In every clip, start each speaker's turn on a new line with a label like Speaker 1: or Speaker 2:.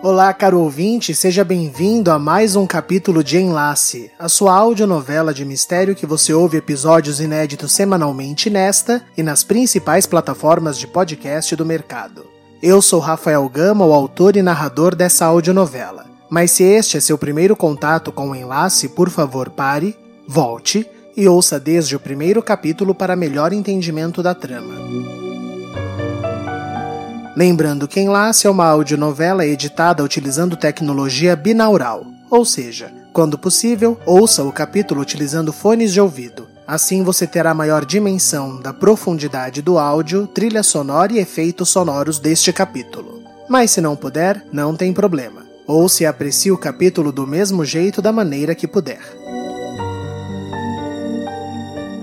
Speaker 1: Olá, caro ouvinte, seja bem-vindo a mais um capítulo de Enlace, a sua audionovela de mistério que você ouve episódios inéditos semanalmente nesta e nas principais plataformas de podcast do mercado. Eu sou Rafael Gama, o autor e narrador dessa audionovela. Mas se este é seu primeiro contato com o Enlace, por favor pare, volte e ouça desde o primeiro capítulo para melhor entendimento da trama. Lembrando que Enlace é uma audionovela editada utilizando tecnologia binaural, ou seja, quando possível, ouça o capítulo utilizando fones de ouvido. Assim você terá maior dimensão da profundidade do áudio, trilha sonora e efeitos sonoros deste capítulo. Mas se não puder, não tem problema. Ouça e aprecie o capítulo do mesmo jeito da maneira que puder.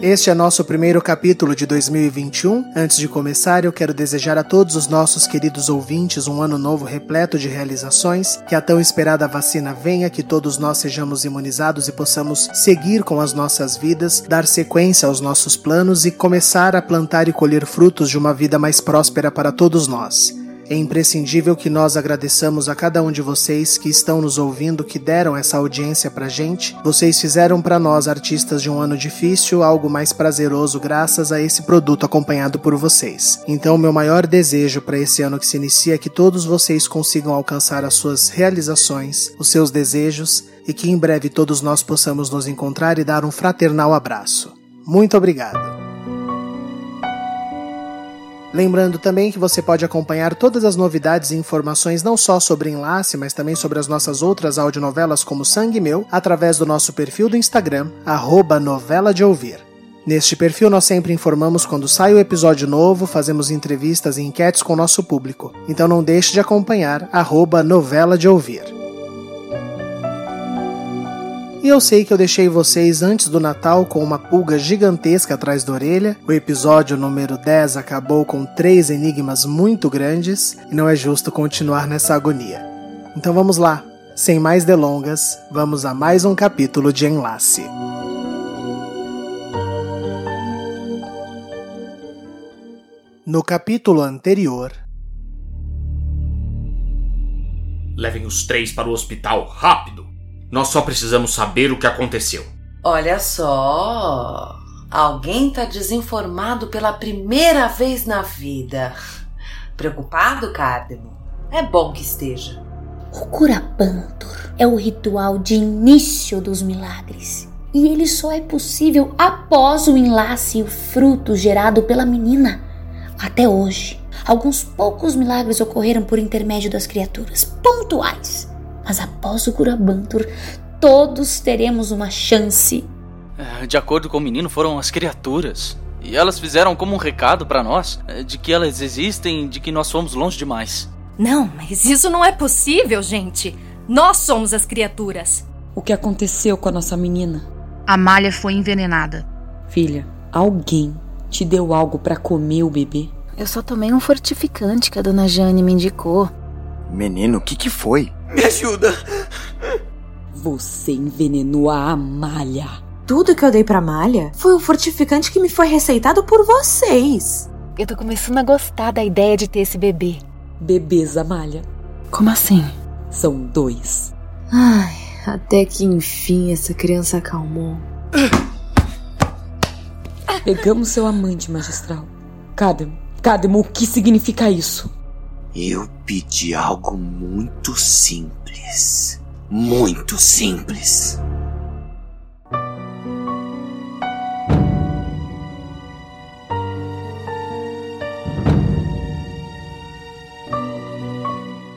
Speaker 1: Este é nosso primeiro capítulo de 2021. Antes de começar, eu quero desejar a todos os nossos queridos ouvintes um ano novo repleto de realizações, que a tão esperada vacina venha, que todos nós sejamos imunizados e possamos seguir com as nossas vidas, dar sequência aos nossos planos e começar a plantar e colher frutos de uma vida mais próspera para todos nós. É imprescindível que nós agradeçamos a cada um de vocês que estão nos ouvindo, que deram essa audiência pra gente. Vocês fizeram para nós, artistas de um ano difícil, algo mais prazeroso graças a esse produto acompanhado por vocês. Então, meu maior desejo para esse ano que se inicia é que todos vocês consigam alcançar as suas realizações, os seus desejos e que em breve todos nós possamos nos encontrar e dar um fraternal abraço. Muito obrigado. Lembrando também que você pode acompanhar todas as novidades e informações não só sobre Enlace, mas também sobre as nossas outras audionovelas como Sangue Meu, através do nosso perfil do Instagram, arroba novela de ouvir. Neste perfil nós sempre informamos quando sai o episódio novo, fazemos entrevistas e enquetes com o nosso público. Então não deixe de acompanhar arroba novela de ouvir. E eu sei que eu deixei vocês antes do Natal com uma pulga gigantesca atrás da orelha. O episódio número 10 acabou com três enigmas muito grandes e não é justo continuar nessa agonia. Então vamos lá, sem mais delongas, vamos a mais um capítulo de Enlace. No capítulo anterior.
Speaker 2: Levem os três para o hospital, rápido! Nós só precisamos saber o que aconteceu.
Speaker 3: Olha só. Alguém tá desinformado pela primeira vez na vida. Preocupado, Cardemo? É bom que esteja.
Speaker 4: O Curapantur é o ritual de início dos milagres. E ele só é possível após o enlace e o fruto gerado pela menina. Até hoje, alguns poucos milagres ocorreram por intermédio das criaturas pontuais mas após o Curabantur, todos teremos uma chance.
Speaker 5: É, de acordo com o menino, foram as criaturas. E elas fizeram como um recado para nós é, de que elas existem, de que nós fomos longe demais.
Speaker 6: Não, mas isso não é possível, gente. Nós somos as criaturas.
Speaker 7: O que aconteceu com a nossa menina?
Speaker 8: Amália foi envenenada.
Speaker 7: Filha, alguém te deu algo para comer o bebê?
Speaker 8: Eu só tomei um fortificante que a dona Jane me indicou.
Speaker 9: Menino, o que, que foi?
Speaker 10: Me ajuda!
Speaker 7: Você envenenou a Amália.
Speaker 11: Tudo que eu dei pra Amália foi um fortificante que me foi receitado por vocês.
Speaker 8: Eu tô começando a gostar da ideia de ter esse bebê.
Speaker 7: Bebês, Amália.
Speaker 11: Como assim?
Speaker 7: São dois.
Speaker 11: Ai, até que enfim essa criança acalmou.
Speaker 7: Pegamos seu amante, magistral. Cademo, Cademo, o que significa isso?
Speaker 10: Eu pedi algo muito simples. Muito simples.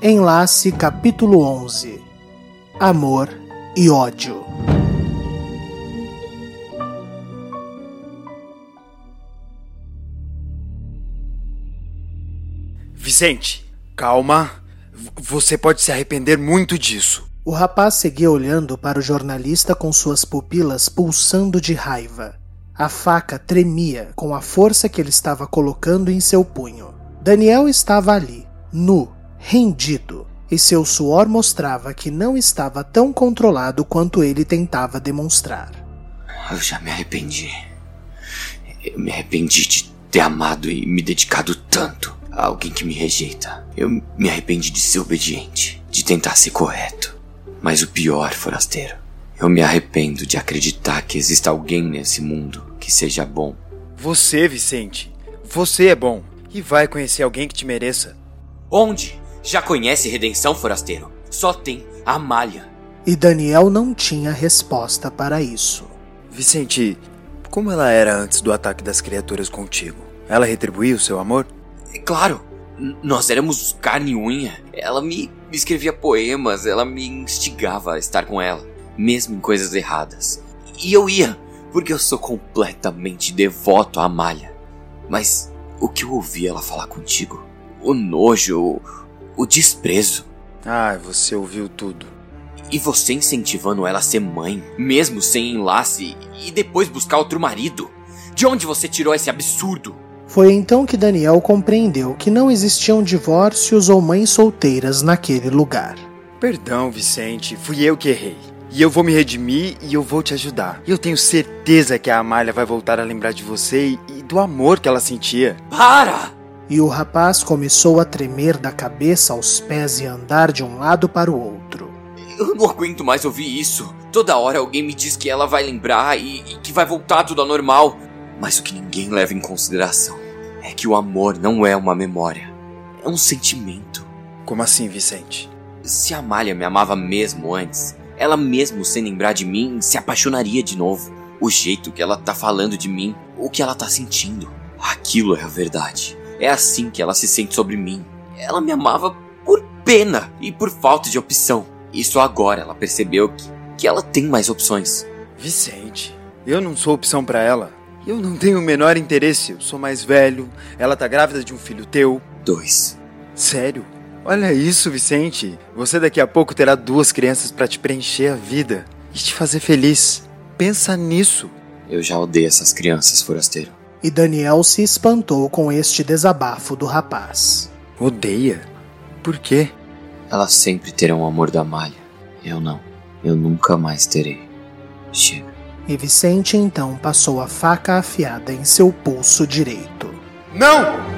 Speaker 1: Enlace capítulo 11 Amor e ódio.
Speaker 9: Vicente, calma. Você pode se arrepender muito disso.
Speaker 1: O rapaz seguia olhando para o jornalista com suas pupilas pulsando de raiva. A faca tremia com a força que ele estava colocando em seu punho. Daniel estava ali, nu, rendido, e seu suor mostrava que não estava tão controlado quanto ele tentava demonstrar.
Speaker 10: Eu já me arrependi. Eu me arrependi de ter amado e me dedicado tanto a alguém que me rejeita. Eu me arrependi de ser obediente, de tentar ser correto. Mas o pior, forasteiro, eu me arrependo de acreditar que exista alguém nesse mundo que seja bom.
Speaker 9: Você, Vicente, você é bom e vai conhecer alguém que te mereça.
Speaker 10: Onde? Já conhece redenção, forasteiro? Só tem a Amália.
Speaker 1: E Daniel não tinha resposta para isso.
Speaker 9: Vicente, como ela era antes do ataque das criaturas contigo? Ela retribuiu seu amor?
Speaker 10: É claro. Nós éramos carne e unha. Ela me escrevia poemas, ela me instigava a estar com ela, mesmo em coisas erradas. E eu ia, porque eu sou completamente devoto à Amália. Mas o que eu ouvi ela falar contigo? O nojo, o, o desprezo.
Speaker 9: Ah, você ouviu tudo.
Speaker 10: E você incentivando ela a ser mãe, mesmo sem enlace, e depois buscar outro marido. De onde você tirou esse absurdo?
Speaker 1: Foi então que Daniel compreendeu que não existiam divórcios ou mães solteiras naquele lugar.
Speaker 9: Perdão, Vicente, fui eu que errei. E eu vou me redimir e eu vou te ajudar. Eu tenho certeza que a Amália vai voltar a lembrar de você e do amor que ela sentia.
Speaker 10: Para!
Speaker 1: E o rapaz começou a tremer da cabeça aos pés e andar de um lado para o outro.
Speaker 10: Eu não aguento mais ouvir isso. Toda hora alguém me diz que ela vai lembrar e, e que vai voltar tudo ao normal. Mas o que ninguém leva em consideração é que o amor não é uma memória, é um sentimento.
Speaker 9: Como assim, Vicente?
Speaker 10: Se a Amália me amava mesmo antes, ela mesmo sem lembrar de mim se apaixonaria de novo. O jeito que ela tá falando de mim, o que ela tá sentindo, aquilo é a verdade. É assim que ela se sente sobre mim. Ela me amava por pena e por falta de opção. Isso agora ela percebeu que, que ela tem mais opções.
Speaker 9: Vicente, eu não sou opção para ela. Eu não tenho o menor interesse. Eu sou mais velho. Ela tá grávida de um filho teu.
Speaker 10: Dois.
Speaker 9: Sério? Olha isso, Vicente. Você daqui a pouco terá duas crianças para te preencher a vida e te fazer feliz. Pensa nisso.
Speaker 10: Eu já odeio essas crianças, forasteiro.
Speaker 1: E Daniel se espantou com este desabafo do rapaz.
Speaker 9: Odeia? Por quê?
Speaker 10: Elas sempre terão o amor da malha. Eu não. Eu nunca mais terei. Chega.
Speaker 1: E Vicente então passou a faca afiada em seu pulso direito.
Speaker 9: Não!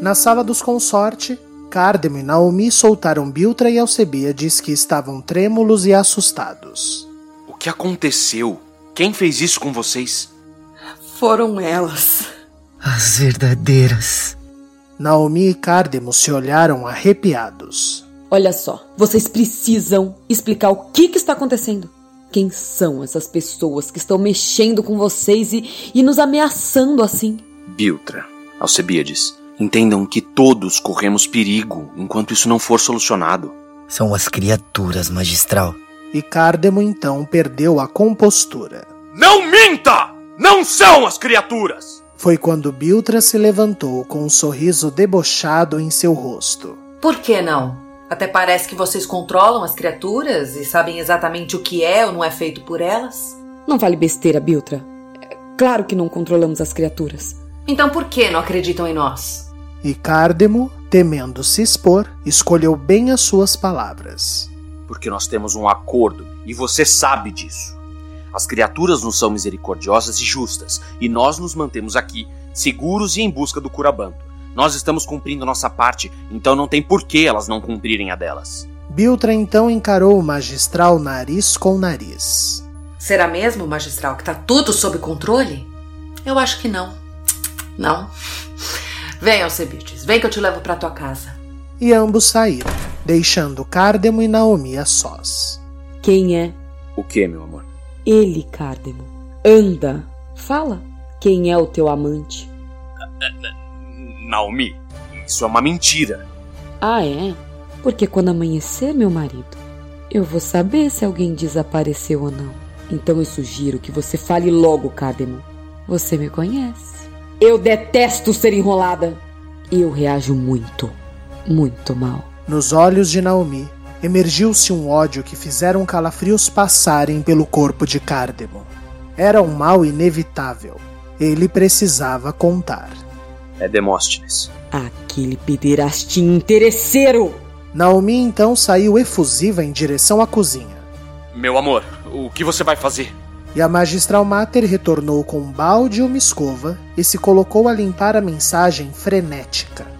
Speaker 1: Na sala dos consorte, Cardemo e Naomi soltaram Biltra e Alcebiades que estavam trêmulos e assustados.
Speaker 2: O que aconteceu? Quem fez isso com vocês?
Speaker 3: Foram elas.
Speaker 12: As verdadeiras.
Speaker 1: Naomi e Cardemo se olharam arrepiados.
Speaker 7: Olha só, vocês precisam explicar o que, que está acontecendo. Quem são essas pessoas que estão mexendo com vocês e, e nos ameaçando assim?
Speaker 2: Biltra, Alcebiades, entendam que todos corremos perigo enquanto isso não for solucionado.
Speaker 12: São as criaturas, magistral.
Speaker 1: E Cardemo então perdeu a compostura.
Speaker 2: Não minta! Não são as criaturas!
Speaker 1: Foi quando Biltra se levantou com um sorriso debochado em seu rosto.
Speaker 3: Por que não? Até parece que vocês controlam as criaturas e sabem exatamente o que é ou não é feito por elas.
Speaker 7: Não vale besteira, Biltra. É claro que não controlamos as criaturas.
Speaker 3: Então por que não acreditam em nós?
Speaker 1: E Cardemo, temendo se expor, escolheu bem as suas palavras.
Speaker 2: Porque nós temos um acordo e você sabe disso. As criaturas não são misericordiosas e justas, e nós nos mantemos aqui, seguros e em busca do curabanto. Nós estamos cumprindo nossa parte, então não tem por que elas não cumprirem a delas.
Speaker 1: Biltra então encarou o magistral nariz com nariz.
Speaker 3: Será mesmo, magistral, que tá tudo sob controle? Eu acho que não. Não. Vem, Alcebiades, vem que eu te levo para tua casa.
Speaker 1: E ambos saíram, deixando Cardemo e Naomi a sós.
Speaker 7: Quem é?
Speaker 2: O que, meu amor?
Speaker 7: Ele, Cardemo. Anda, fala. Quem é o teu amante?
Speaker 2: Naomi, isso é uma mentira.
Speaker 7: Ah, é? Porque quando amanhecer, meu marido, eu vou saber se alguém desapareceu ou não. Então eu sugiro que você fale logo, Cardemo. Você me conhece. Eu detesto ser enrolada. Eu reajo muito, muito mal.
Speaker 1: Nos olhos de Naomi emergiu-se um ódio que fizeram calafrios passarem pelo corpo de Cardemo. Era um mal inevitável. Ele precisava contar.
Speaker 2: É Demóstenes.
Speaker 7: Aquele pederastinho interesseiro!
Speaker 1: Naomi então saiu efusiva em direção à cozinha.
Speaker 2: Meu amor, o que você vai fazer?
Speaker 1: E a magistral Mater retornou com um balde e uma escova e se colocou a limpar a mensagem frenética.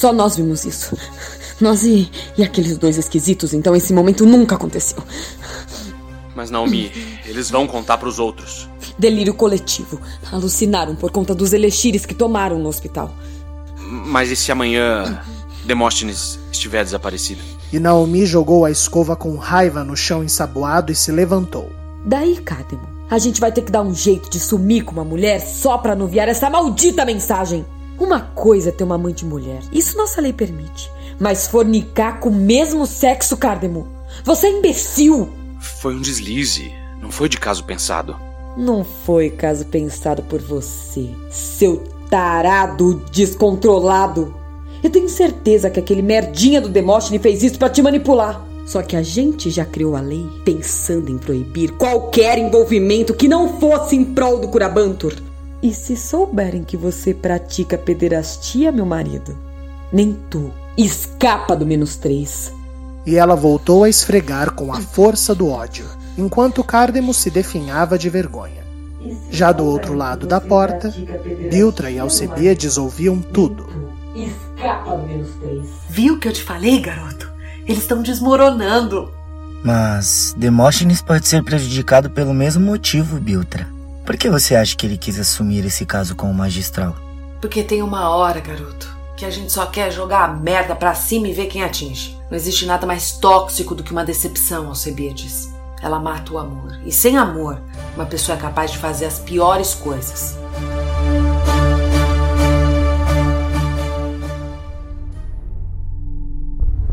Speaker 7: Só nós vimos isso. Nós e, e aqueles dois esquisitos, então esse momento nunca aconteceu.
Speaker 2: Mas Naomi, eles vão contar para os outros.
Speaker 7: Delírio coletivo. Alucinaram por conta dos elixires que tomaram no hospital.
Speaker 2: Mas e se amanhã Demóstenes estiver desaparecido?
Speaker 1: E Naomi jogou a escova com raiva no chão ensaboado e se levantou.
Speaker 7: Daí, Cadmo, a gente vai ter que dar um jeito de sumir com uma mulher só pra anuviar essa maldita mensagem. Uma coisa é ter uma amante mulher, isso nossa lei permite. Mas fornicar com o mesmo sexo, Cardemo, você é imbecil!
Speaker 2: Foi um deslize, não foi de caso pensado.
Speaker 7: Não foi caso pensado por você, seu tarado descontrolado. Eu tenho certeza que aquele merdinha do Demóstenes fez isso para te manipular. Só que a gente já criou a lei pensando em proibir qualquer envolvimento que não fosse em prol do Curabantur. E se souberem que você pratica pederastia, meu marido, nem tu escapa do menos três.
Speaker 1: E ela voltou a esfregar com a força do ódio, enquanto Cardemo se definhava de vergonha. Já do outro lado da porta, Biltra e Alcebiades ouviam tudo.
Speaker 7: Escapa do menos três.
Speaker 3: Viu o que eu te falei, garoto? Eles estão desmoronando.
Speaker 12: Mas Demóstenes pode ser prejudicado pelo mesmo motivo, Biltra. Por que você acha que ele quis assumir esse caso com o magistral?
Speaker 3: Porque tem uma hora, garoto, que a gente só quer jogar a merda pra cima e ver quem atinge. Não existe nada mais tóxico do que uma decepção, Alcebiades. Ela mata o amor. E sem amor, uma pessoa é capaz de fazer as piores coisas.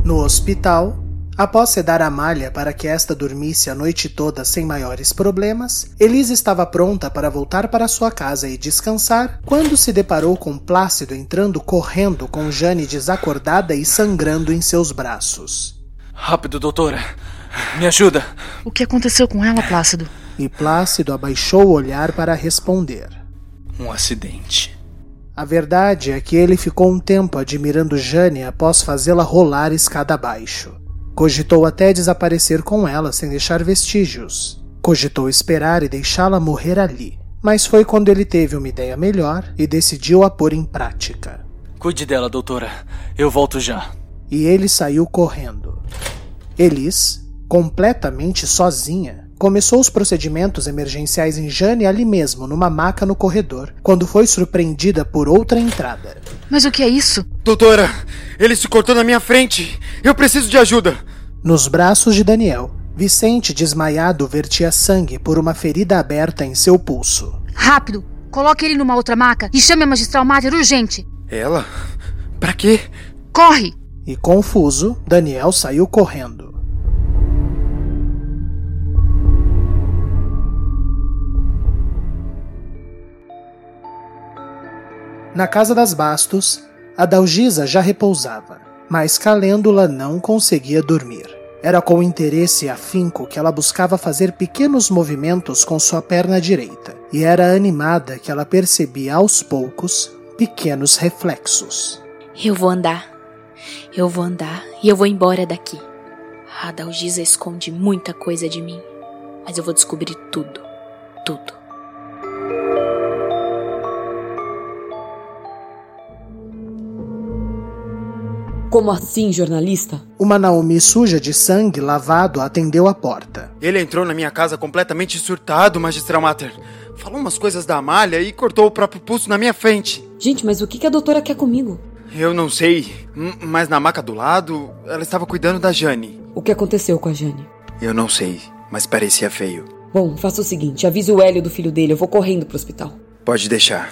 Speaker 1: No hospital, após sedar Amália para que esta dormisse a noite toda sem maiores problemas, Elisa estava pronta para voltar para sua casa e descansar quando se deparou com Plácido entrando correndo com Jane desacordada e sangrando em seus braços.
Speaker 5: Rápido, doutora. Me ajuda.
Speaker 13: O que aconteceu com ela, Plácido?
Speaker 1: E Plácido abaixou o olhar para responder.
Speaker 5: Um acidente.
Speaker 1: A verdade é que ele ficou um tempo admirando Jane após fazê-la rolar escada abaixo. Cogitou até desaparecer com ela sem deixar vestígios. Cogitou esperar e deixá-la morrer ali. Mas foi quando ele teve uma ideia melhor e decidiu a pôr em prática.
Speaker 5: Cuide dela, doutora. Eu volto já.
Speaker 1: E ele saiu correndo. Elis, completamente sozinha, começou os procedimentos emergenciais em Jane ali mesmo, numa maca no corredor, quando foi surpreendida por outra entrada.
Speaker 13: Mas o que é isso?
Speaker 9: Doutora, ele se cortou na minha frente. Eu preciso de ajuda.
Speaker 1: Nos braços de Daniel, Vicente, desmaiado, vertia sangue por uma ferida aberta em seu pulso.
Speaker 13: Rápido! Coloque ele numa outra maca e chame a magistral Mater urgente!
Speaker 9: Ela? Pra quê?
Speaker 13: Corre!
Speaker 1: E confuso, Daniel saiu correndo. Na casa das Bastos, a Dalgisa já repousava, mas Calêndula não conseguia dormir. Era com interesse afinco que ela buscava fazer pequenos movimentos com sua perna direita, e era animada que ela percebia aos poucos pequenos reflexos.
Speaker 8: Eu vou andar. Eu vou andar e eu vou embora daqui. A Dalgisa esconde muita coisa de mim, mas eu vou descobrir tudo. Tudo.
Speaker 7: Como assim, jornalista?
Speaker 1: Uma Naomi suja de sangue lavado atendeu a porta.
Speaker 9: Ele entrou na minha casa completamente surtado, magistral Mater. Falou umas coisas da Amália e cortou o próprio pulso na minha frente.
Speaker 7: Gente, mas o que a doutora quer comigo?
Speaker 9: Eu não sei, mas na maca do lado, ela estava cuidando da Jane.
Speaker 7: O que aconteceu com a Jane?
Speaker 9: Eu não sei, mas parecia feio.
Speaker 7: Bom, faça o seguinte, avise o Hélio do filho dele, eu vou correndo pro hospital.
Speaker 9: Pode deixar.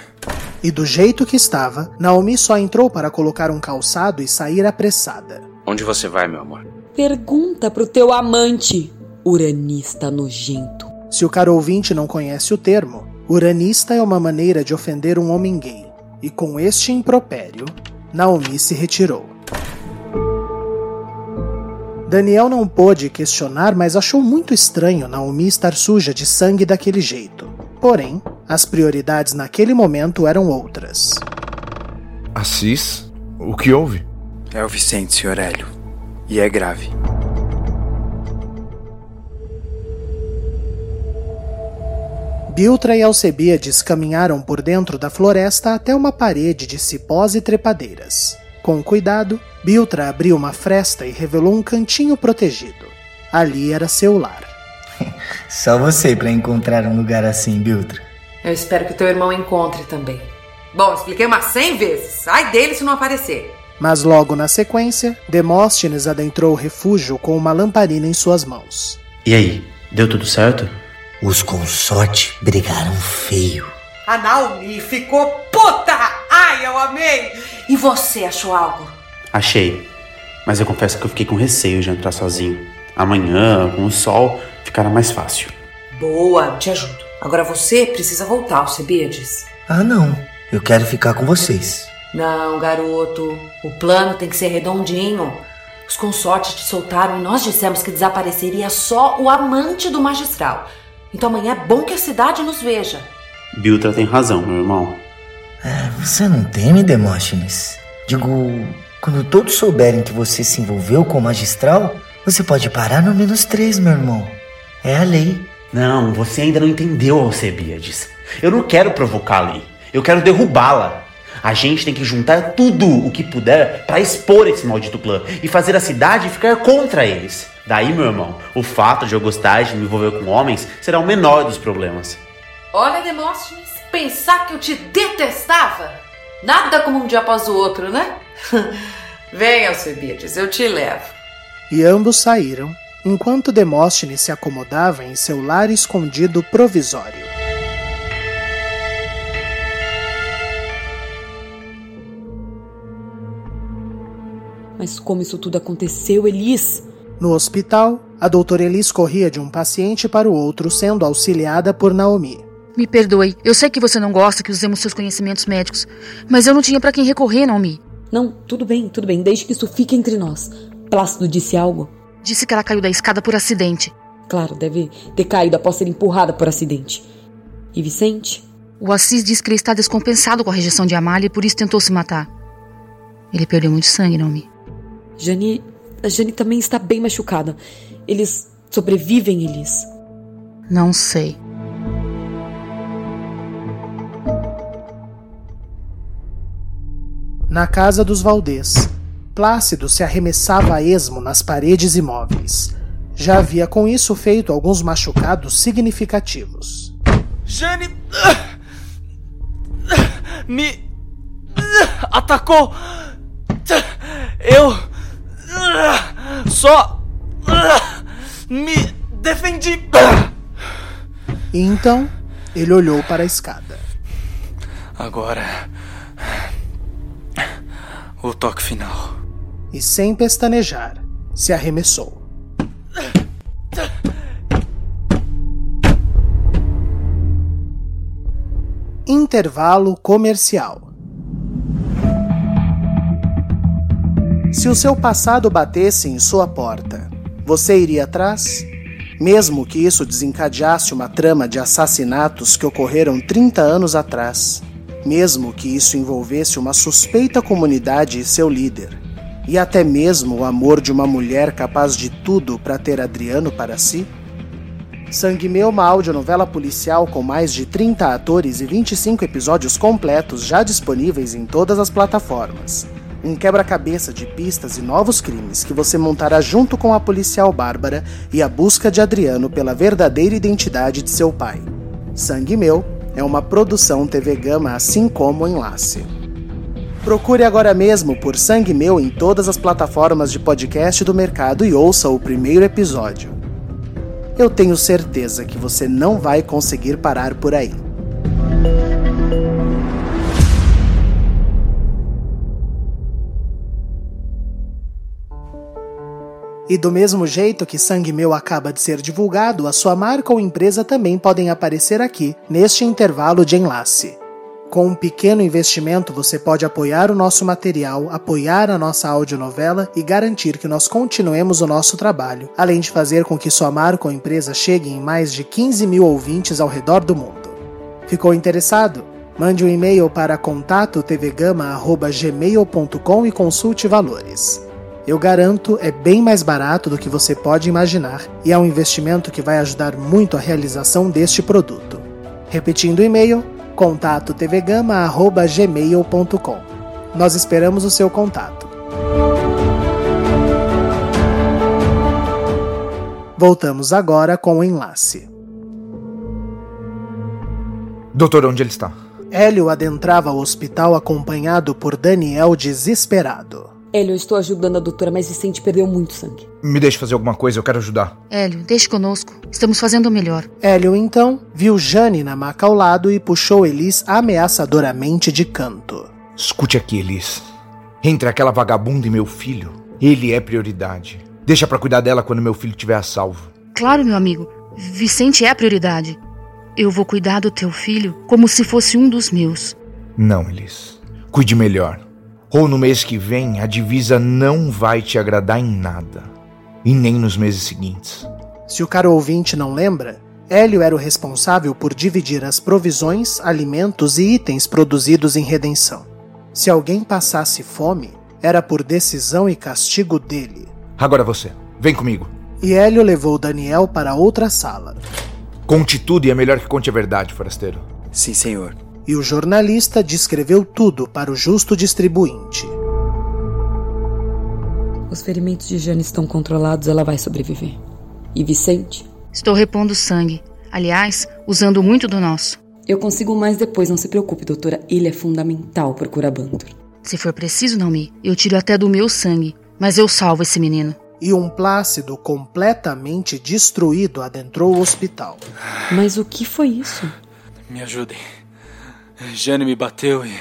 Speaker 1: E do jeito que estava, Naomi só entrou para colocar um calçado e sair apressada.
Speaker 2: Onde você vai, meu amor?
Speaker 7: Pergunta pro teu amante. Uranista nojento.
Speaker 1: Se o caro ouvinte não conhece o termo, uranista é uma maneira de ofender um homem gay. E com este impropério, Naomi se retirou. Daniel não pôde questionar, mas achou muito estranho Naomi estar suja de sangue daquele jeito. Porém, as prioridades naquele momento eram outras.
Speaker 14: Assis? O que houve?
Speaker 9: É o Vicente, Sr. Hélio. E é grave.
Speaker 1: Biltra e Alcebiades caminharam por dentro da floresta até uma parede de cipós e trepadeiras. Com cuidado, Biltra abriu uma fresta e revelou um cantinho protegido. Ali era seu lar.
Speaker 12: Só você para encontrar um lugar assim, Biltra.
Speaker 3: Eu espero que teu irmão encontre também. Bom, expliquei umas cem vezes. Sai dele se não aparecer.
Speaker 1: Mas logo na sequência, Demóstenes adentrou o refúgio com uma lamparina em suas mãos.
Speaker 15: E aí, deu tudo certo?
Speaker 12: Os consorte brigaram feio.
Speaker 3: A Naomi ficou puta! Ai, eu amei! E você achou algo?
Speaker 15: Achei. Mas eu confesso que eu fiquei com receio de entrar sozinho. Amanhã, com o sol, ficará mais fácil.
Speaker 3: Boa, te ajudo. Agora você precisa voltar, Alcebiades.
Speaker 12: Ah, não. Eu quero ficar com vocês.
Speaker 3: Não, garoto. O plano tem que ser redondinho. Os consortes te soltaram e nós dissemos que desapareceria só o amante do magistral. Então amanhã é bom que a cidade nos veja.
Speaker 15: Biltra tem razão, meu irmão.
Speaker 12: É, você não teme, Demóstenes? Digo, quando todos souberem que você se envolveu com o magistral, você pode parar no menos três, meu irmão. É a lei.
Speaker 15: Não, você ainda não entendeu, Alcebiades. Eu não quero provocar a lei. Eu quero derrubá-la. A gente tem que juntar tudo o que puder para expor esse maldito clã e fazer a cidade ficar contra eles. Daí, meu irmão, o fato de eu gostar de me envolver com homens será o menor dos problemas.
Speaker 3: Olha, Demóstenes, pensar que eu te detestava? Nada como um dia após o outro, né? Venha, Alcebiades, eu te levo.
Speaker 1: E ambos saíram, enquanto Demóstenes se acomodava em seu lar escondido provisório.
Speaker 7: Mas como isso tudo aconteceu, Elis?
Speaker 1: No hospital, a doutora Elis corria de um paciente para o outro, sendo auxiliada por Naomi.
Speaker 13: Me perdoe, eu sei que você não gosta que usemos seus conhecimentos médicos, mas eu não tinha para quem recorrer, Naomi.
Speaker 7: Não, tudo bem, tudo bem, desde que isso fique entre nós. Plácido disse algo?
Speaker 13: Disse que ela caiu da escada por acidente.
Speaker 7: Claro, deve ter caído após ser empurrada por acidente. E Vicente?
Speaker 13: O Assis diz que ele está descompensado com a rejeição de Amália e por isso tentou se matar. Ele perdeu muito sangue, Naomi.
Speaker 7: Jane. A Jane também está bem machucada. Eles sobrevivem, Elis?
Speaker 13: Não sei.
Speaker 1: Na casa dos Valdez, Plácido se arremessava a esmo nas paredes imóveis. Já havia com isso feito alguns machucados significativos.
Speaker 5: Jane. Me. atacou. Eu. só. me defendi.
Speaker 1: E então, ele olhou para a escada.
Speaker 5: Agora. O toque final.
Speaker 1: E sem pestanejar, se arremessou. Intervalo comercial. Se o seu passado batesse em sua porta, você iria atrás? Mesmo que isso desencadeasse uma trama de assassinatos que ocorreram 30 anos atrás, mesmo que isso envolvesse uma suspeita comunidade e seu líder, e até mesmo o amor de uma mulher capaz de tudo para ter Adriano para si? Sangue Meu, uma audionovela policial com mais de 30 atores e 25 episódios completos já disponíveis em todas as plataformas. Um quebra-cabeça de pistas e novos crimes que você montará junto com a policial Bárbara e a busca de Adriano pela verdadeira identidade de seu pai. Sangue Meu é uma produção TV Gama, assim como Enlace. Procure agora mesmo por Sangue Meu em todas as plataformas de podcast do mercado e ouça o primeiro episódio. Eu tenho certeza que você não vai conseguir parar por aí. E do mesmo jeito que Sangue Meu acaba de ser divulgado, a sua marca ou empresa também podem aparecer aqui, neste intervalo de enlace. Com um pequeno investimento, você pode apoiar o nosso material, apoiar a nossa audionovela e garantir que nós continuemos o nosso trabalho, além de fazer com que sua marca ou empresa chegue em mais de 15 mil ouvintes ao redor do mundo. Ficou interessado? Mande um e-mail para contato tvgama.gmail.com e consulte valores. Eu garanto, é bem mais barato do que você pode imaginar e é um investimento que vai ajudar muito a realização deste produto. Repetindo o e-mail, contato tvgama.gmail.com. Nós esperamos o seu contato. Voltamos agora com o enlace.
Speaker 14: Doutor, onde ele está?
Speaker 1: Hélio adentrava o hospital acompanhado por Daniel desesperado.
Speaker 7: Hélio, eu estou ajudando a doutora, mas Vicente perdeu muito sangue.
Speaker 14: Me deixe fazer alguma coisa, eu quero ajudar.
Speaker 13: Hélio, deixe conosco. Estamos fazendo o melhor.
Speaker 1: Hélio, então, viu Jane na maca ao lado e puxou Elis ameaçadoramente de canto.
Speaker 14: Escute aqui, Elis. Entre aquela vagabunda e meu filho, ele é prioridade. Deixa para cuidar dela quando meu filho estiver a salvo.
Speaker 13: Claro, meu amigo. Vicente é a prioridade. Eu vou cuidar do teu filho como se fosse um dos meus.
Speaker 14: Não, Elis. Cuide melhor. Ou no mês que vem, a divisa não vai te agradar em nada. E nem nos meses seguintes.
Speaker 1: Se o caro ouvinte não lembra, Hélio era o responsável por dividir as provisões, alimentos e itens produzidos em redenção. Se alguém passasse fome, era por decisão e castigo dele.
Speaker 14: Agora você, vem comigo.
Speaker 1: E Hélio levou Daniel para outra sala.
Speaker 14: Conte tudo e é melhor que conte a verdade, forasteiro.
Speaker 9: Sim, senhor
Speaker 1: e o jornalista descreveu tudo para o justo distribuinte.
Speaker 7: Os ferimentos de Jane estão controlados, ela vai sobreviver. E Vicente?
Speaker 13: Estou repondo sangue. Aliás, usando muito do nosso.
Speaker 7: Eu consigo mais depois, não se preocupe, doutora. Ele é fundamental para curar Bantor.
Speaker 13: Se for preciso, Naomi, eu tiro até do meu sangue. Mas eu salvo esse menino.
Speaker 1: E um Plácido completamente destruído adentrou o hospital.
Speaker 7: Mas o que foi isso?
Speaker 5: Me ajudem. Jane me bateu e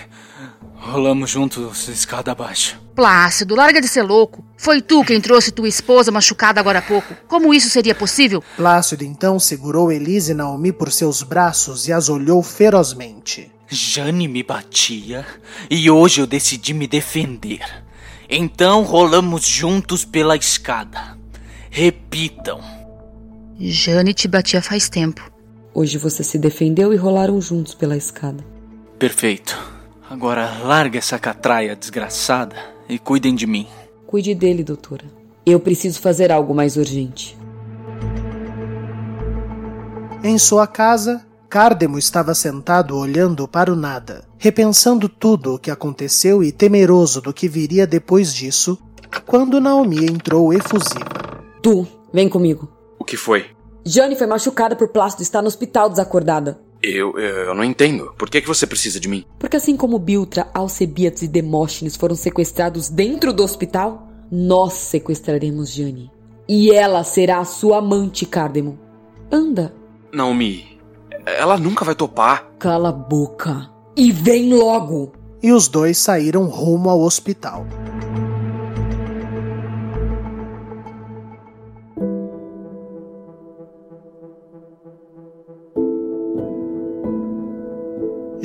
Speaker 5: rolamos juntos escada abaixo.
Speaker 13: Plácido, larga de ser louco. Foi tu quem trouxe tua esposa machucada agora há pouco. Como isso seria possível?
Speaker 1: Plácido então segurou Elise e Naomi por seus braços e as olhou ferozmente.
Speaker 5: Jane me batia e hoje eu decidi me defender. Então rolamos juntos pela escada. Repitam.
Speaker 13: Jane te batia faz tempo.
Speaker 7: Hoje você se defendeu e rolaram juntos pela escada.
Speaker 5: Perfeito. Agora larga essa catraia desgraçada e cuidem de mim.
Speaker 7: Cuide dele, doutora. Eu preciso fazer algo mais urgente.
Speaker 1: Em sua casa, Cardemo estava sentado olhando para o nada, repensando tudo o que aconteceu e temeroso do que viria depois disso, quando Naomi entrou efusiva.
Speaker 7: Tu, vem comigo.
Speaker 2: O que foi?
Speaker 7: Jane foi machucada por Plácido e está no hospital desacordada.
Speaker 2: Eu, eu não entendo. Por que, que você precisa de mim?
Speaker 7: Porque assim como Biltra, Alcebiades e Demóstenes foram sequestrados dentro do hospital, nós sequestraremos Jane. E ela será a sua amante, Cardemo. Anda.
Speaker 2: Naomi, ela nunca vai topar.
Speaker 7: Cala a boca. E vem logo!
Speaker 1: E os dois saíram rumo ao hospital.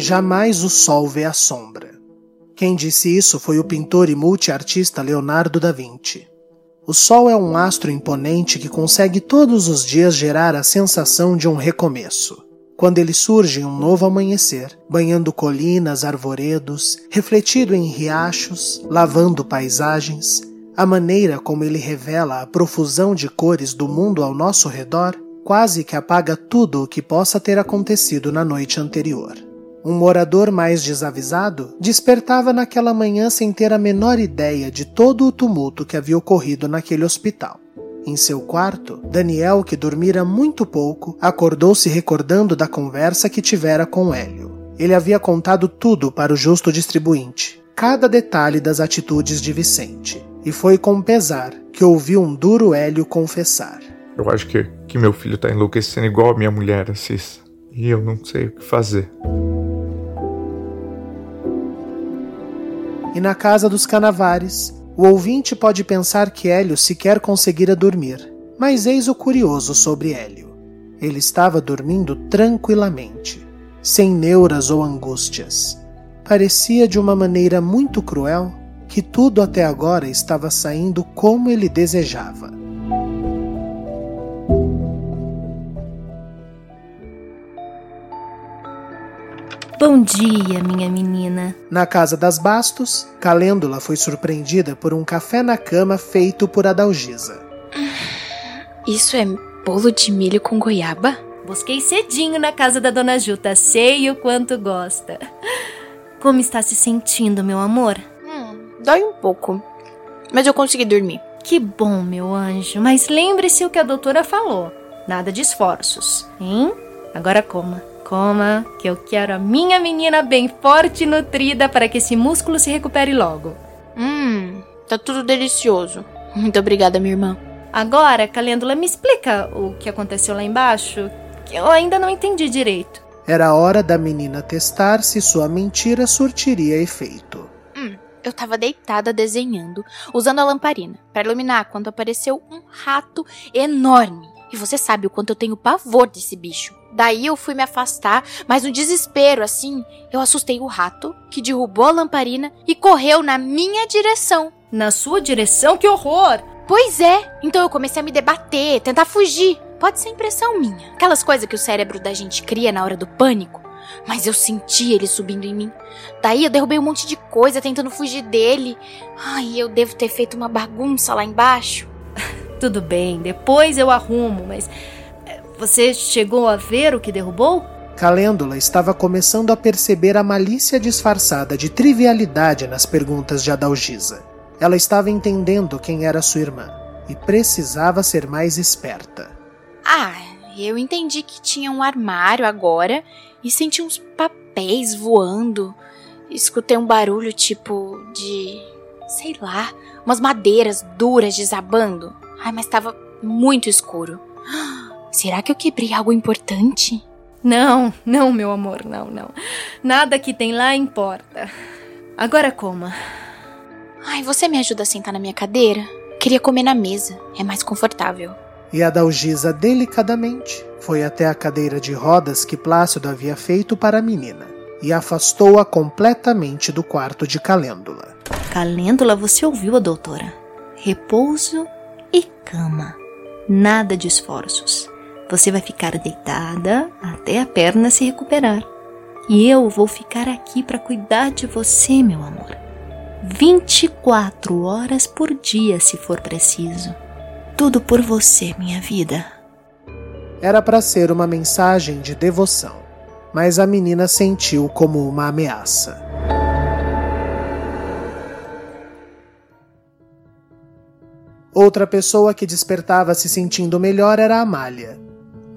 Speaker 1: Jamais o sol vê a sombra. Quem disse isso foi o pintor e multiartista Leonardo da Vinci. O sol é um astro imponente que consegue todos os dias gerar a sensação de um recomeço. Quando ele surge em um novo amanhecer, banhando colinas, arvoredos, refletido em riachos, lavando paisagens, a maneira como ele revela a profusão de cores do mundo ao nosso redor quase que apaga tudo o que possa ter acontecido na noite anterior. Um morador mais desavisado despertava naquela manhã sem ter a menor ideia de todo o tumulto que havia ocorrido naquele hospital. Em seu quarto, Daniel, que dormira muito pouco, acordou se recordando da conversa que tivera com Hélio. Ele havia contado tudo para o justo distribuinte, cada detalhe das atitudes de Vicente, e foi com pesar que ouviu um duro Hélio confessar.
Speaker 14: Eu acho que, que meu filho está enlouquecendo igual a minha mulher, Assis. E eu não sei o que fazer.
Speaker 1: E na casa dos Canavares, O ouvinte pode pensar que Hélio sequer conseguira dormir, mas eis o curioso sobre Hélio. Ele estava dormindo tranquilamente, sem neuras ou angústias. Parecia de uma maneira muito cruel que tudo até agora estava saindo como ele desejava.
Speaker 6: Bom dia, minha menina.
Speaker 1: Na casa das Bastos, Calêndula foi surpreendida por um café na cama feito por Adalgisa.
Speaker 8: Isso é bolo de milho com goiaba?
Speaker 6: Busquei cedinho na casa da dona Juta, sei o quanto gosta. Como está se sentindo, meu amor?
Speaker 8: Hum, dói um pouco, mas eu consegui dormir.
Speaker 6: Que bom, meu anjo. Mas lembre-se o que a doutora falou: nada de esforços, hein? Agora coma. Coma, que eu quero a minha menina bem forte e nutrida para que esse músculo se recupere logo.
Speaker 8: Hum, tá tudo delicioso. Muito obrigada, minha irmã.
Speaker 6: Agora, Calêndula, me explica o que aconteceu lá embaixo, que eu ainda não entendi direito.
Speaker 1: Era hora da menina testar se sua mentira surtiria efeito.
Speaker 8: Hum, eu tava deitada desenhando, usando a lamparina para iluminar quando apareceu um rato enorme. E você sabe o quanto eu tenho pavor desse bicho. Daí eu fui me afastar, mas no desespero, assim, eu assustei o rato, que derrubou a lamparina e correu na minha direção.
Speaker 6: Na sua direção? Que horror!
Speaker 8: Pois é, então eu comecei a me debater, tentar fugir. Pode ser impressão minha, aquelas coisas que o cérebro da gente cria na hora do pânico. Mas eu senti ele subindo em mim. Daí eu derrubei um monte de coisa tentando fugir dele. Ai, eu devo ter feito uma bagunça lá embaixo.
Speaker 6: Tudo bem, depois eu arrumo, mas você chegou a ver o que derrubou?
Speaker 1: Calêndula estava começando a perceber a malícia disfarçada de trivialidade nas perguntas de Adalgisa. Ela estava entendendo quem era sua irmã e precisava ser mais esperta.
Speaker 8: Ah, eu entendi que tinha um armário agora e senti uns papéis voando. Escutei um barulho tipo de. sei lá, umas madeiras duras desabando. Ai, mas estava muito escuro. Será que eu quebrei algo importante?
Speaker 6: Não, não, meu amor, não, não. Nada que tem lá importa. Agora coma.
Speaker 8: Ai, você me ajuda a sentar na minha cadeira? Queria comer na mesa, é mais confortável.
Speaker 1: E a Dalgisa delicadamente foi até a cadeira de rodas que Plácido havia feito para a menina e afastou-a completamente do quarto de Calêndula.
Speaker 6: Calêndula, você ouviu a doutora? Repouso e cama. Nada de esforços. Você vai ficar deitada até a perna se recuperar. E eu vou ficar aqui para cuidar de você, meu amor. 24 horas por dia, se for preciso. Tudo por você, minha vida.
Speaker 1: Era para ser uma mensagem de devoção, mas a menina sentiu como uma ameaça. Outra pessoa que despertava se sentindo melhor era Amália.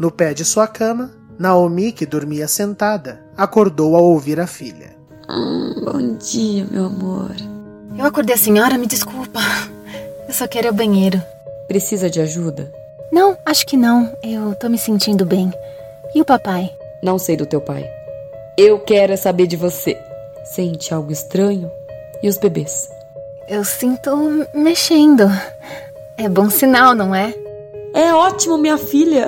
Speaker 1: No pé de sua cama, Naomi, que dormia sentada, acordou ao ouvir a filha.
Speaker 16: Hum, bom dia, meu amor.
Speaker 17: Eu acordei a senhora, me desculpa. Eu só quero ir ao banheiro.
Speaker 7: Precisa de ajuda?
Speaker 17: Não, acho que não. Eu tô me sentindo bem. E o papai?
Speaker 7: Não sei do teu pai. Eu quero é saber de você. Sente algo estranho? E os bebês?
Speaker 17: Eu sinto mexendo. É bom sinal, não é?
Speaker 7: É ótimo, minha filha.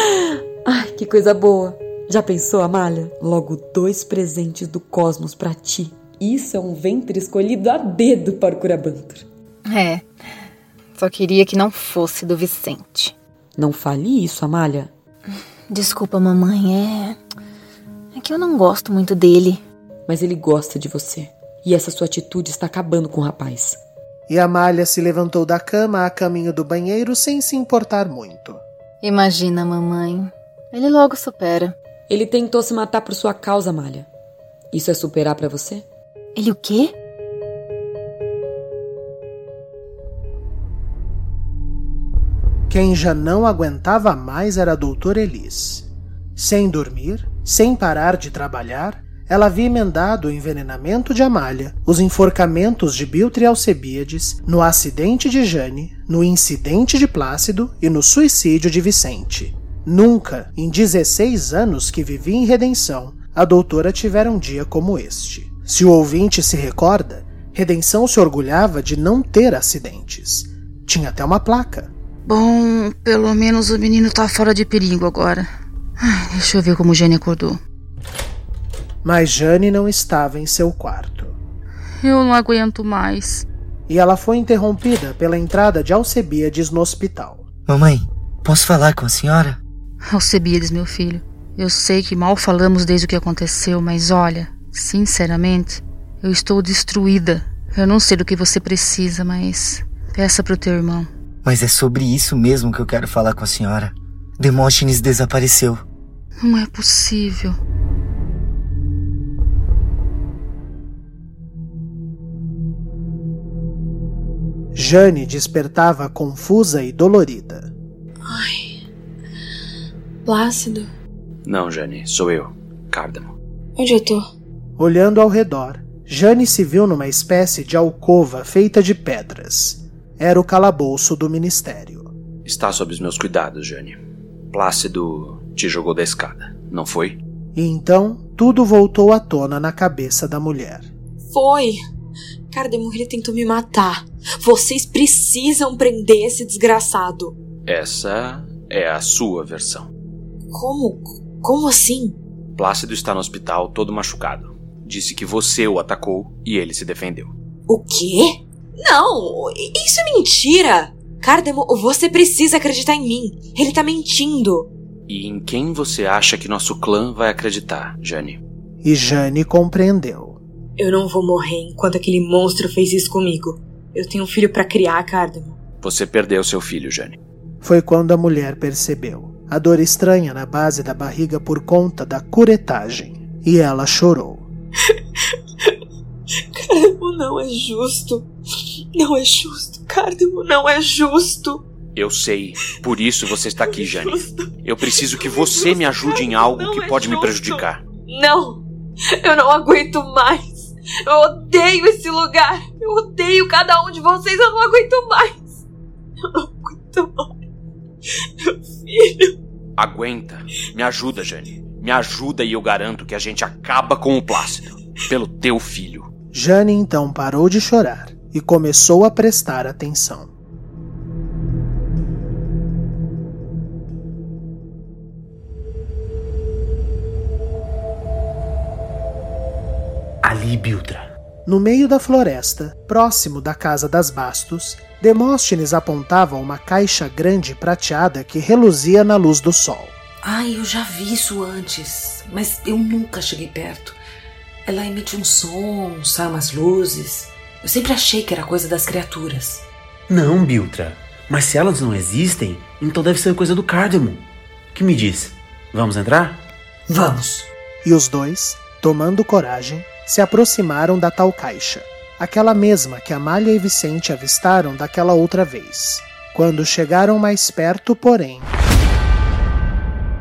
Speaker 7: Ai, que coisa boa. Já pensou, Amália? Logo dois presentes do cosmos para ti. Isso é um ventre escolhido a dedo para o Curabantur.
Speaker 17: É. Só queria que não fosse do Vicente.
Speaker 7: Não fale isso, Amália.
Speaker 17: Desculpa, mamãe. É. É que eu não gosto muito dele.
Speaker 7: Mas ele gosta de você. E essa sua atitude está acabando com o rapaz.
Speaker 1: E Amália se levantou da cama a caminho do banheiro sem se importar muito.
Speaker 17: Imagina, mamãe. Ele logo supera.
Speaker 7: Ele tentou se matar por sua causa, Amália. Isso é superar para você?
Speaker 17: Ele o quê?
Speaker 1: Quem já não aguentava mais era a doutora Elis. Sem dormir, sem parar de trabalhar, ela havia emendado o envenenamento de Amália, os enforcamentos de Biltre e Alcebiades, no acidente de Jane, no incidente de Plácido e no suicídio de Vicente. Nunca, em 16 anos que vivia em redenção, a doutora tivera um dia como este. Se o ouvinte se recorda, Redenção se orgulhava de não ter acidentes. Tinha até uma placa.
Speaker 13: Bom, pelo menos o menino tá fora de perigo agora. Ai, deixa eu ver como Jane acordou.
Speaker 1: Mas Jane não estava em seu quarto.
Speaker 13: Eu não aguento mais.
Speaker 1: E ela foi interrompida pela entrada de Alcebiades no hospital.
Speaker 12: Mamãe, posso falar com a senhora?
Speaker 13: Alcebiades, meu filho. Eu sei que mal falamos desde o que aconteceu, mas olha, sinceramente, eu estou destruída. Eu não sei do que você precisa, mas peça pro teu irmão.
Speaker 12: Mas é sobre isso mesmo que eu quero falar com a senhora. Demóstenes desapareceu.
Speaker 13: Não é possível.
Speaker 1: Jane despertava confusa e dolorida.
Speaker 11: Ai. Plácido.
Speaker 2: Não, Jane, sou eu, Cardamo.
Speaker 11: Onde eu tô?
Speaker 1: Olhando ao redor, Jane se viu numa espécie de alcova feita de pedras. Era o calabouço do ministério.
Speaker 2: Está sob os meus cuidados, Jane. Plácido te jogou da escada, não foi?
Speaker 1: E então tudo voltou à tona na cabeça da mulher.
Speaker 11: Foi. Cardemo, ele tentou me matar. Vocês precisam prender esse desgraçado.
Speaker 2: Essa é a sua versão.
Speaker 11: Como? Como assim?
Speaker 2: Plácido está no hospital todo machucado. Disse que você o atacou e ele se defendeu.
Speaker 11: O quê? Não, isso é mentira. Cardemo, você precisa acreditar em mim. Ele tá mentindo.
Speaker 2: E em quem você acha que nosso clã vai acreditar, Jane?
Speaker 1: E Jane compreendeu.
Speaker 11: Eu não vou morrer enquanto aquele monstro fez isso comigo. Eu tenho um filho para criar, Cardemo.
Speaker 2: Você perdeu seu filho, Jane.
Speaker 1: Foi quando a mulher percebeu a dor estranha na base da barriga por conta da curetagem. E ela chorou.
Speaker 11: Cardemo não é justo. Não é justo. Cardemo não é justo.
Speaker 2: Eu sei. Por isso você está aqui, Jane. Eu preciso que você me ajude em algo que pode me prejudicar.
Speaker 11: Não! Eu não aguento mais. Eu odeio esse lugar. Eu odeio cada um de vocês. Eu não aguento mais. Eu não aguento mais. Meu filho.
Speaker 2: Aguenta. Me ajuda, Jane. Me ajuda e eu garanto que a gente acaba com o Plácido. Pelo teu filho.
Speaker 1: Jane então parou de chorar e começou a prestar atenção.
Speaker 15: Ali, Biltra.
Speaker 1: No meio da floresta, próximo da casa das Bastos, Demóstenes apontava uma caixa grande prateada que reluzia na luz do sol.
Speaker 3: Ai, eu já vi isso antes, mas eu nunca cheguei perto. Ela emite um som, sai umas luzes. Eu sempre achei que era coisa das criaturas.
Speaker 15: Não, Biltra. Mas se elas não existem, então deve ser coisa do Cardemo. Que me diz? Vamos entrar?
Speaker 3: Vamos.
Speaker 1: E os dois, tomando coragem, se aproximaram da tal caixa, aquela mesma que Amália e Vicente avistaram daquela outra vez. Quando chegaram mais perto, porém.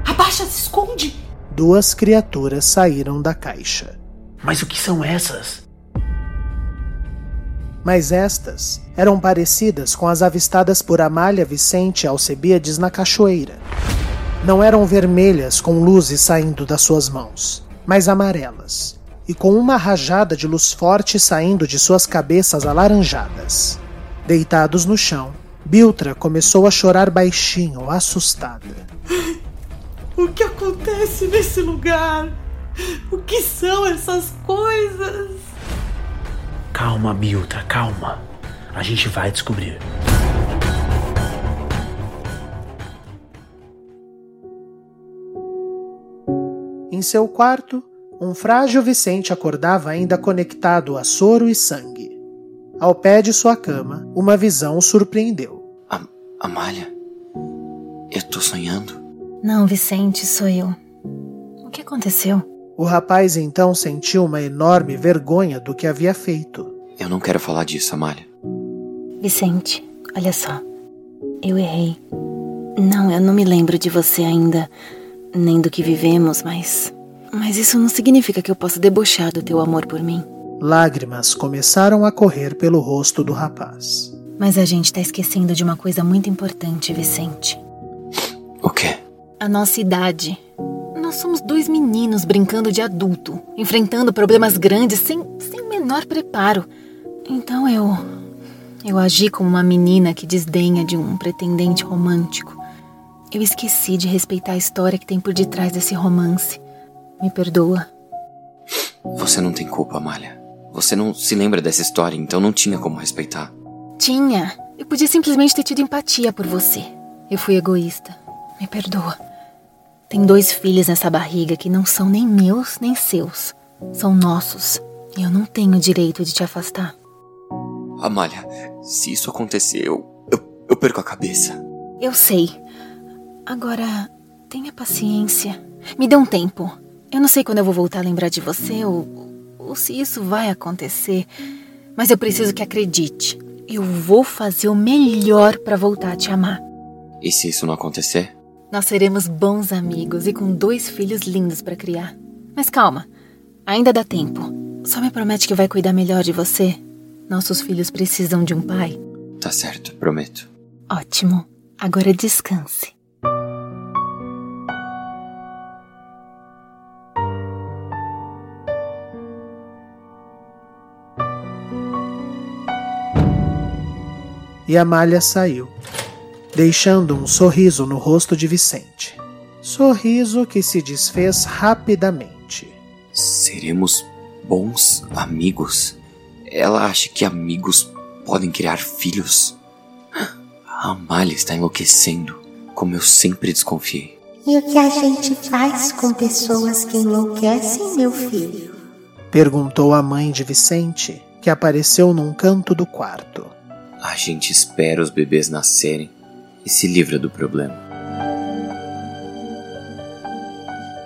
Speaker 3: Abaixa, se esconde!
Speaker 1: Duas criaturas saíram da caixa.
Speaker 15: Mas o que são essas?
Speaker 1: Mas estas eram parecidas com as avistadas por Amália Vicente e Alcebiades na cachoeira. Não eram vermelhas com luzes saindo das suas mãos, mas amarelas, e com uma rajada de luz forte saindo de suas cabeças alaranjadas. Deitados no chão, Biltra começou a chorar baixinho, assustada.
Speaker 3: O que acontece nesse lugar? O que são essas coisas?
Speaker 15: Calma, Biltra, calma. A gente vai descobrir.
Speaker 1: Em seu quarto, um frágil Vicente acordava ainda conectado a soro e sangue. Ao pé de sua cama, uma visão o surpreendeu.
Speaker 10: Am Amália? Eu tô sonhando?
Speaker 17: Não, Vicente, sou eu. O que aconteceu?
Speaker 1: O rapaz então sentiu uma enorme vergonha do que havia feito.
Speaker 10: Eu não quero falar disso, Amália.
Speaker 17: Vicente, olha só. Eu errei. Não, eu não me lembro de você ainda, nem do que vivemos, mas. Mas isso não significa que eu possa debochar do teu amor por mim.
Speaker 1: Lágrimas começaram a correr pelo rosto do rapaz.
Speaker 17: Mas a gente tá esquecendo de uma coisa muito importante, Vicente.
Speaker 10: O quê?
Speaker 17: A nossa idade. Nós somos dois meninos brincando de adulto, enfrentando problemas grandes sem, sem o menor preparo. Então eu. Eu agi como uma menina que desdenha de um pretendente romântico. Eu esqueci de respeitar a história que tem por detrás desse romance. Me perdoa.
Speaker 10: Você não tem culpa, Amália. Você não se lembra dessa história, então não tinha como respeitar.
Speaker 17: Tinha. Eu podia simplesmente ter tido empatia por você. Eu fui egoísta. Me perdoa. Tem dois filhos nessa barriga que não são nem meus nem seus. São nossos. E eu não tenho direito de te afastar.
Speaker 10: Amália, se isso acontecer, eu, eu, eu perco a cabeça.
Speaker 17: Eu sei. Agora, tenha paciência. Me dê um tempo. Eu não sei quando eu vou voltar a lembrar de você ou, ou se isso vai acontecer, mas eu preciso que acredite. Eu vou fazer o melhor para voltar a te amar.
Speaker 10: E se isso não acontecer?
Speaker 17: Nós seremos bons amigos e com dois filhos lindos para criar. Mas calma, ainda dá tempo. Só me promete que vai cuidar melhor de você. Nossos filhos precisam de um pai.
Speaker 10: Tá certo, prometo.
Speaker 17: Ótimo. Agora descanse.
Speaker 1: E Amália saiu, deixando um sorriso no rosto de Vicente. Sorriso que se desfez rapidamente.
Speaker 10: Seremos bons amigos? Ela acha que amigos podem criar filhos? A Amália está enlouquecendo, como eu sempre desconfiei.
Speaker 18: E o que a gente faz com pessoas que enlouquecem, meu filho?
Speaker 1: Perguntou a mãe de Vicente, que apareceu num canto do quarto.
Speaker 10: A gente espera os bebês nascerem e se livra do problema.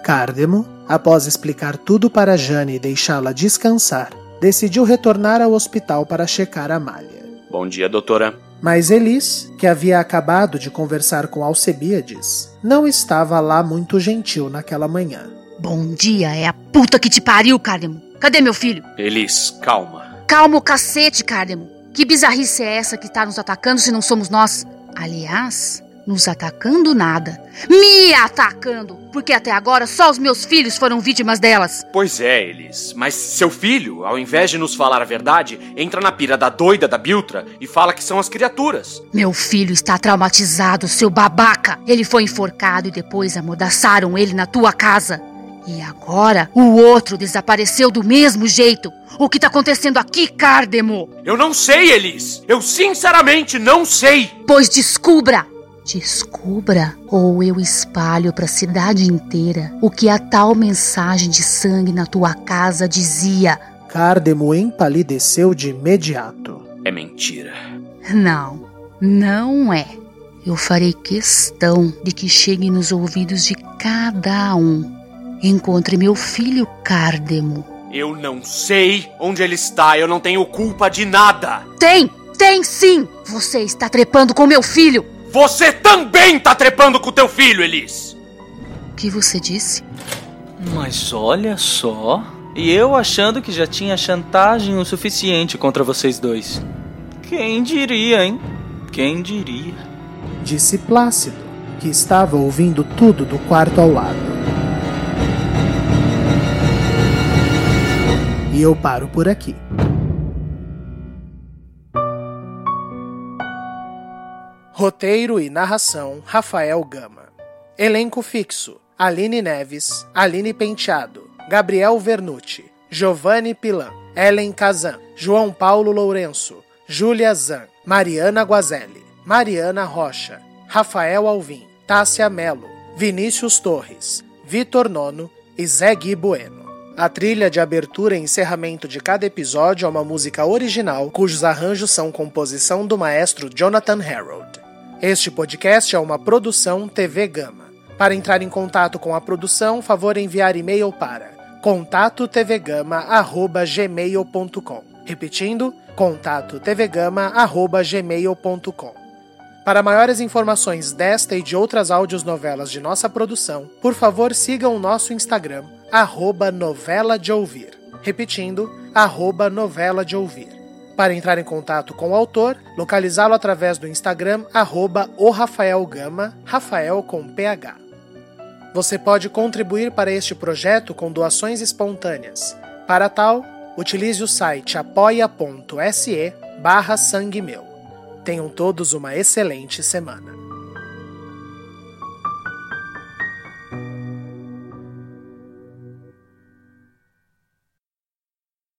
Speaker 1: Cardemo, após explicar tudo para Jane e deixá-la descansar, decidiu retornar ao hospital para checar a malha.
Speaker 2: Bom dia, doutora.
Speaker 1: Mas Elis, que havia acabado de conversar com Alcebiades, não estava lá muito gentil naquela manhã.
Speaker 13: Bom dia, é a puta que te pariu, Cardemo. Cadê meu filho?
Speaker 2: Elis, calma.
Speaker 13: Calma o cacete, Cardemo. Que bizarrice é essa que está nos atacando se não somos nós? Aliás, nos atacando nada. Me atacando! Porque até agora só os meus filhos foram vítimas delas.
Speaker 2: Pois é, Elis. Mas seu filho, ao invés de nos falar a verdade, entra na pira da doida da Biltra e fala que são as criaturas.
Speaker 13: Meu filho está traumatizado, seu babaca. Ele foi enforcado e depois amordaçaram ele na tua casa. E agora o outro desapareceu do mesmo jeito. O que está acontecendo aqui, Cardemo?
Speaker 2: Eu não sei, Elis. Eu sinceramente não sei.
Speaker 13: Pois descubra. Descubra ou eu espalho para a cidade inteira o que a tal mensagem de sangue na tua casa dizia.
Speaker 1: Cardemo empalideceu de imediato.
Speaker 2: É mentira.
Speaker 13: Não, não é. Eu farei questão de que chegue nos ouvidos de cada um. Encontre meu filho Cardemo.
Speaker 2: Eu não sei onde ele está, eu não tenho culpa de nada.
Speaker 13: Tem, tem sim! Você está trepando com meu filho!
Speaker 2: Você também tá trepando com teu filho, Elis!
Speaker 13: O que você disse?
Speaker 5: Mas olha só. E eu achando que já tinha chantagem o suficiente contra vocês dois. Quem diria, hein? Quem diria?
Speaker 1: Disse Plácido, que estava ouvindo tudo do quarto ao lado. E eu paro por aqui. Roteiro e narração: Rafael Gama. Elenco fixo: Aline Neves, Aline Penteado, Gabriel Vernucci, Giovanni Pilan, Ellen Kazan, João Paulo Lourenço, Júlia Zan, Mariana Guazelli, Mariana Rocha, Rafael Alvim, Tássia Melo, Vinícius Torres, Vitor Nono e Zé Gui Bueno. A trilha de abertura e encerramento de cada episódio é uma música original cujos arranjos são composição do maestro Jonathan Harold. Este podcast é uma produção TV Gama. Para entrar em contato com a produção, favor enviar e-mail para contatotvgama@gmail.com. Repetindo, contatotvgama@gmail.com. Para maiores informações desta e de outras novelas de nossa produção, por favor sigam o nosso Instagram, arroba novela de ouvir. Repetindo, arroba novela de ouvir. Para entrar em contato com o autor, localizá-lo através do Instagram, arroba o Rafael Gama, Rafael com PH. Você pode contribuir para este projeto com doações espontâneas. Para tal, Utilize o site apoia.se barra sangue meu. Tenham todos uma excelente semana.